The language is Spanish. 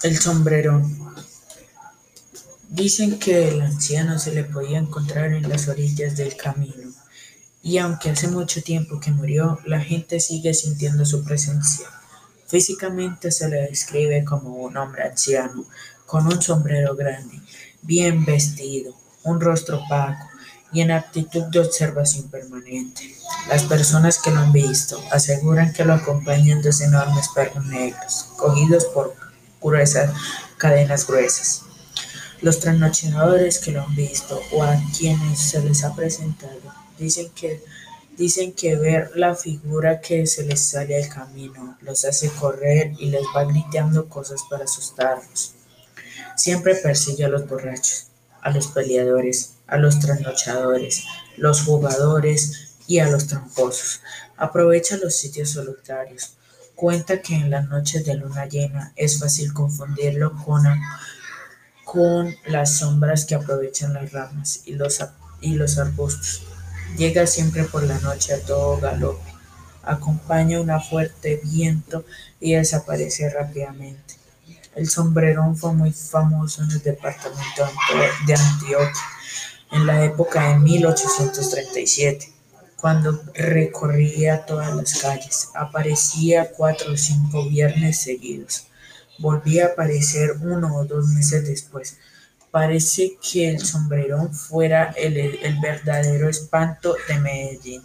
El sombrerón. Dicen que el anciano se le podía encontrar en las orillas del camino, y aunque hace mucho tiempo que murió, la gente sigue sintiendo su presencia. Físicamente se le describe como un hombre anciano, con un sombrero grande, bien vestido, un rostro opaco y en actitud de observación permanente. Las personas que lo han visto aseguran que lo acompañan dos enormes perros negros, cogidos por gruesas cadenas gruesas. Los trasnochadores que lo han visto o a quienes se les ha presentado dicen que, dicen que ver la figura que se les sale al camino los hace correr y les va gritando cosas para asustarlos. Siempre persigue a los borrachos, a los peleadores, a los trasnochadores, los jugadores y a los tramposos. Aprovecha los sitios solitarios. Cuenta que en las noches de luna llena es fácil confundirlo con, con las sombras que aprovechan las ramas y los, y los arbustos. Llega siempre por la noche a todo galope. Acompaña un fuerte viento y desaparece rápidamente. El sombrerón fue muy famoso en el departamento de Antioquia en la época de 1837, cuando recorría todas las calles. Aparecía cuatro o cinco viernes seguidos. Volvía a aparecer uno o dos meses después. Parece que el sombrerón fuera el, el verdadero espanto de Medellín.